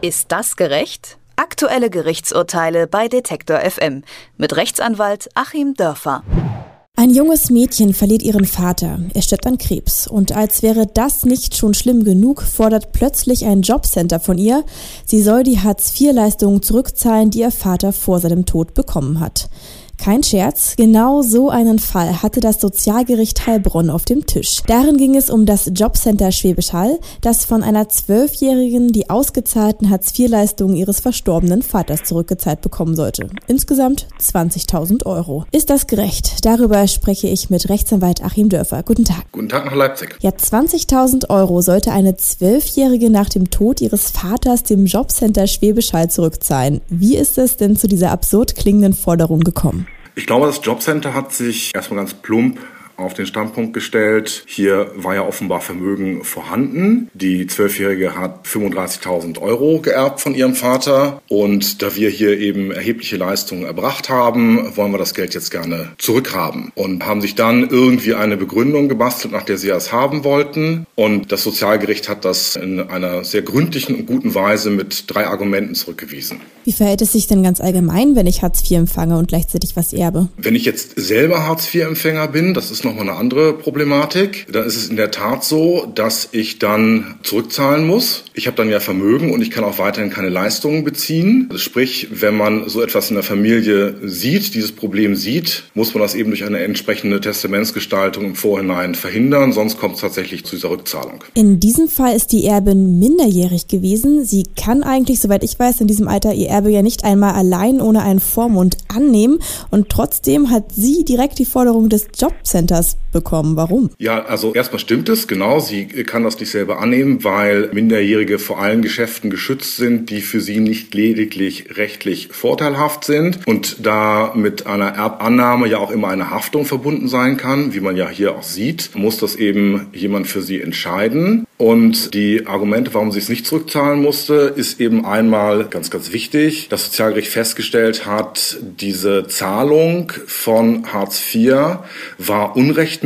Ist das gerecht? Aktuelle Gerichtsurteile bei Detektor FM mit Rechtsanwalt Achim Dörfer. Ein junges Mädchen verliert ihren Vater. Er stirbt an Krebs. Und als wäre das nicht schon schlimm genug, fordert plötzlich ein Jobcenter von ihr, sie soll die Hartz-IV-Leistungen zurückzahlen, die ihr Vater vor seinem Tod bekommen hat. Kein Scherz, genau so einen Fall hatte das Sozialgericht Heilbronn auf dem Tisch. Darin ging es um das Jobcenter Schwäbisch Hall, das von einer Zwölfjährigen die ausgezahlten Hartz-IV-Leistungen ihres verstorbenen Vaters zurückgezahlt bekommen sollte. Insgesamt 20.000 Euro. Ist das gerecht? Darüber spreche ich mit Rechtsanwalt Achim Dörfer. Guten Tag. Guten Tag nach Leipzig. Ja, 20.000 Euro sollte eine Zwölfjährige nach dem Tod ihres Vaters dem Jobcenter Schwäbisch Hall zurückzahlen. Wie ist es denn zu dieser absurd klingenden Forderung gekommen? Ich glaube, das Jobcenter hat sich erstmal ganz plump auf den Standpunkt gestellt, hier war ja offenbar Vermögen vorhanden. Die Zwölfjährige hat 35.000 Euro geerbt von ihrem Vater und da wir hier eben erhebliche Leistungen erbracht haben, wollen wir das Geld jetzt gerne zurückhaben und haben sich dann irgendwie eine Begründung gebastelt, nach der sie es haben wollten und das Sozialgericht hat das in einer sehr gründlichen und guten Weise mit drei Argumenten zurückgewiesen. Wie verhält es sich denn ganz allgemein, wenn ich Hartz IV empfange und gleichzeitig was erbe? Wenn ich jetzt selber Hartz IV-Empfänger bin, das ist nochmal eine andere Problematik. Da ist es in der Tat so, dass ich dann zurückzahlen muss. Ich habe dann ja Vermögen und ich kann auch weiterhin keine Leistungen beziehen. Also sprich, wenn man so etwas in der Familie sieht, dieses Problem sieht, muss man das eben durch eine entsprechende Testamentsgestaltung im Vorhinein verhindern, sonst kommt es tatsächlich zu dieser Rückzahlung. In diesem Fall ist die Erbin minderjährig gewesen. Sie kann eigentlich, soweit ich weiß, in diesem Alter ihr Erbe ja nicht einmal allein ohne einen Vormund annehmen und trotzdem hat sie direkt die Forderung des Jobcenters Us. Bekommen. Warum? Ja, also erstmal stimmt es, genau. Sie kann das nicht selber annehmen, weil Minderjährige vor allen Geschäften geschützt sind, die für sie nicht lediglich rechtlich vorteilhaft sind und da mit einer Erbannahme ja auch immer eine Haftung verbunden sein kann, wie man ja hier auch sieht, muss das eben jemand für sie entscheiden. Und die Argumente, warum sie es nicht zurückzahlen musste, ist eben einmal ganz, ganz wichtig. Das Sozialgericht festgestellt hat, diese Zahlung von Hartz IV war unrechtmäßig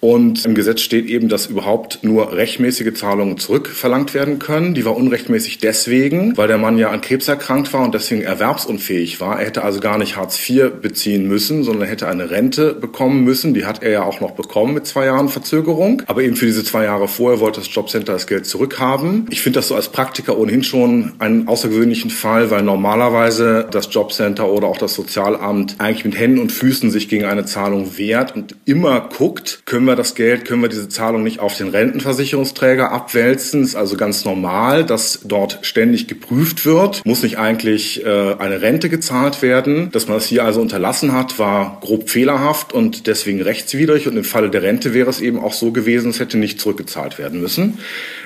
und im Gesetz steht eben, dass überhaupt nur rechtmäßige Zahlungen zurückverlangt werden können. Die war unrechtmäßig deswegen, weil der Mann ja an Krebs erkrankt war und deswegen erwerbsunfähig war. Er hätte also gar nicht Hartz IV beziehen müssen, sondern hätte eine Rente bekommen müssen. Die hat er ja auch noch bekommen mit zwei Jahren Verzögerung. Aber eben für diese zwei Jahre vorher wollte das Jobcenter das Geld zurückhaben. Ich finde das so als Praktiker ohnehin schon einen außergewöhnlichen Fall, weil normalerweise das Jobcenter oder auch das Sozialamt eigentlich mit Händen und Füßen sich gegen eine Zahlung wehrt und immer guckt, können wir das Geld, können wir diese Zahlung nicht auf den Rentenversicherungsträger abwälzen. Ist also ganz normal, dass dort ständig geprüft wird. Muss nicht eigentlich äh, eine Rente gezahlt werden? Dass man das hier also unterlassen hat, war grob fehlerhaft und deswegen rechtswidrig. Und im Falle der Rente wäre es eben auch so gewesen, es hätte nicht zurückgezahlt werden müssen.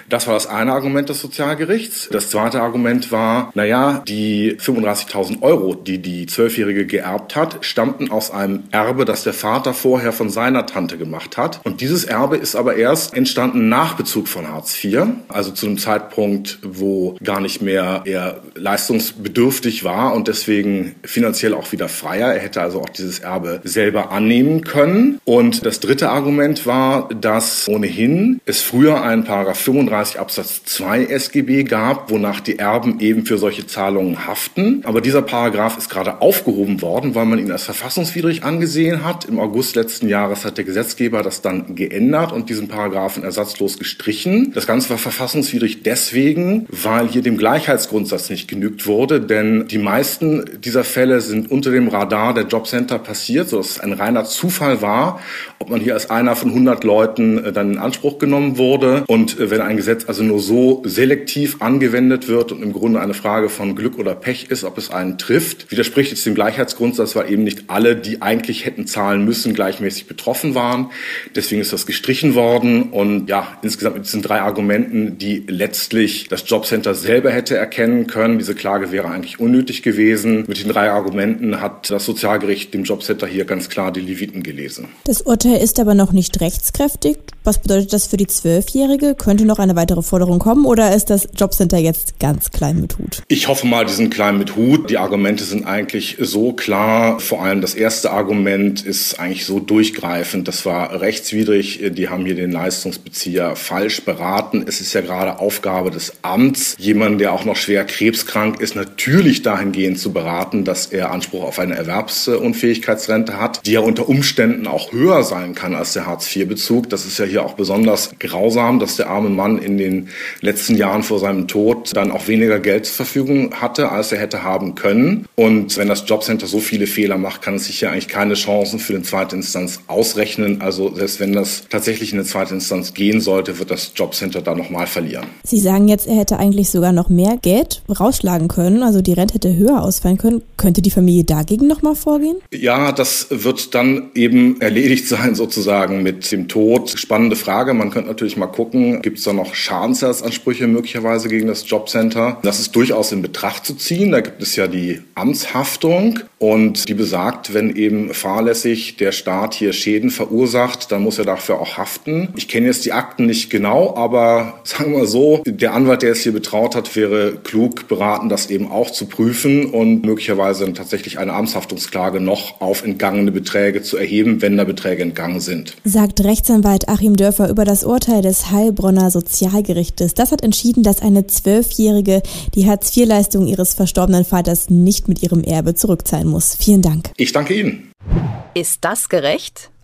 Das war das eine Argument des Sozialgerichts. Das zweite Argument war, naja, die 35.000 Euro, die die Zwölfjährige geerbt hat, stammten aus einem Erbe, das der Vater vorher von seiner Tante gemacht hat. Und dieses Erbe ist aber erst entstanden nach Bezug von Hartz IV, also zu einem Zeitpunkt, wo gar nicht mehr er leistungsbedürftig war und deswegen finanziell auch wieder freier. Er hätte also auch dieses Erbe selber annehmen können. Und das dritte Argument war, dass ohnehin es früher einen Paragraph 35 Absatz 2 SGB gab, wonach die Erben eben für solche Zahlungen haften. Aber dieser Paragraph ist gerade aufgehoben worden, weil man ihn als verfassungswidrig angesehen hat. Im August letzten Jahres hat der Gesetzgeber das dann geändert und diesen Paragraphen ersatzlos gestrichen. Das Ganze war verfassungswidrig deswegen, weil hier dem Gleichheitsgrundsatz nicht genügt wurde, denn die meisten dieser Fälle sind unter dem Radar der Jobcenter passiert, sodass es ein reiner Zufall war, ob man hier als einer von 100 Leuten äh, dann in Anspruch genommen wurde. Und äh, wenn ein Gesetz also nur so selektiv angewendet wird und im Grunde eine Frage von Glück oder Pech ist, ob es einen trifft, widerspricht es dem Gleichheitsgrundsatz, weil eben nicht alle, die eigentlich hätten zahlen müssen, gleichmäßig betroffen waren. Deswegen ist das gestrichen worden. Und ja, insgesamt mit diesen drei Argumenten, die letztlich das Jobcenter selber hätte erkennen können. Diese Klage wäre eigentlich unnötig gewesen. Mit den drei Argumenten hat das Sozialgericht dem Jobcenter hier ganz klar die Leviten gelesen. Das Urteil ist aber noch nicht rechtskräftig. Was bedeutet das für die Zwölfjährige? Könnte noch eine weitere Forderungen kommen oder ist das Jobcenter jetzt ganz klein mit Hut? Ich hoffe mal, die sind klein mit Hut. Die Argumente sind eigentlich so klar. Vor allem das erste Argument ist eigentlich so durchgreifend. Das war rechtswidrig. Die haben hier den Leistungsbezieher falsch beraten. Es ist ja gerade Aufgabe des Amts, jemanden, der auch noch schwer krebskrank ist, natürlich dahingehend zu beraten, dass er Anspruch auf eine Erwerbsunfähigkeitsrente hat, die ja unter Umständen auch höher sein kann als der Hartz-IV-Bezug. Das ist ja hier auch besonders grausam, dass der arme Mann in den letzten Jahren vor seinem Tod dann auch weniger Geld zur Verfügung hatte, als er hätte haben können. Und wenn das Jobcenter so viele Fehler macht, kann es sich ja eigentlich keine Chancen für den zweite Instanz ausrechnen. Also selbst wenn das tatsächlich in eine zweite Instanz gehen sollte, wird das Jobcenter da nochmal verlieren. Sie sagen jetzt, er hätte eigentlich sogar noch mehr Geld rausschlagen können, also die Rente hätte höher ausfallen können. Könnte die Familie dagegen nochmal vorgehen? Ja, das wird dann eben erledigt sein sozusagen mit dem Tod. Spannende Frage. Man könnte natürlich mal gucken, gibt es da noch Schadensersatzansprüche möglicherweise gegen das Jobcenter? Das ist durchaus in Betracht zu ziehen. Da gibt es ja die Amtshaftung und die besagt, wenn eben fahrlässig der Staat hier Schäden verursacht, dann muss er dafür auch haften. Ich kenne jetzt die Akten nicht genau, aber sagen wir so, der Anwalt, der es hier betraut hat, wäre klug beraten, das eben auch zu prüfen und möglicherweise tatsächlich eine Amtshaftungsklage noch auf entgangene Beträge zu erheben, wenn da Beträge entgangen sind. Sagt Rechtsanwalt Achim Dörfer über das Urteil des Heilbronner Sozialgerichtes. Das hat entschieden, dass eine Zwölfjährige die Hartz-IV-Leistung ihres verstorbenen Vaters nicht mit ihrem Erbe zurückzahlen muss. Vielen Dank. Ich danke Ihnen. Ist das gerecht?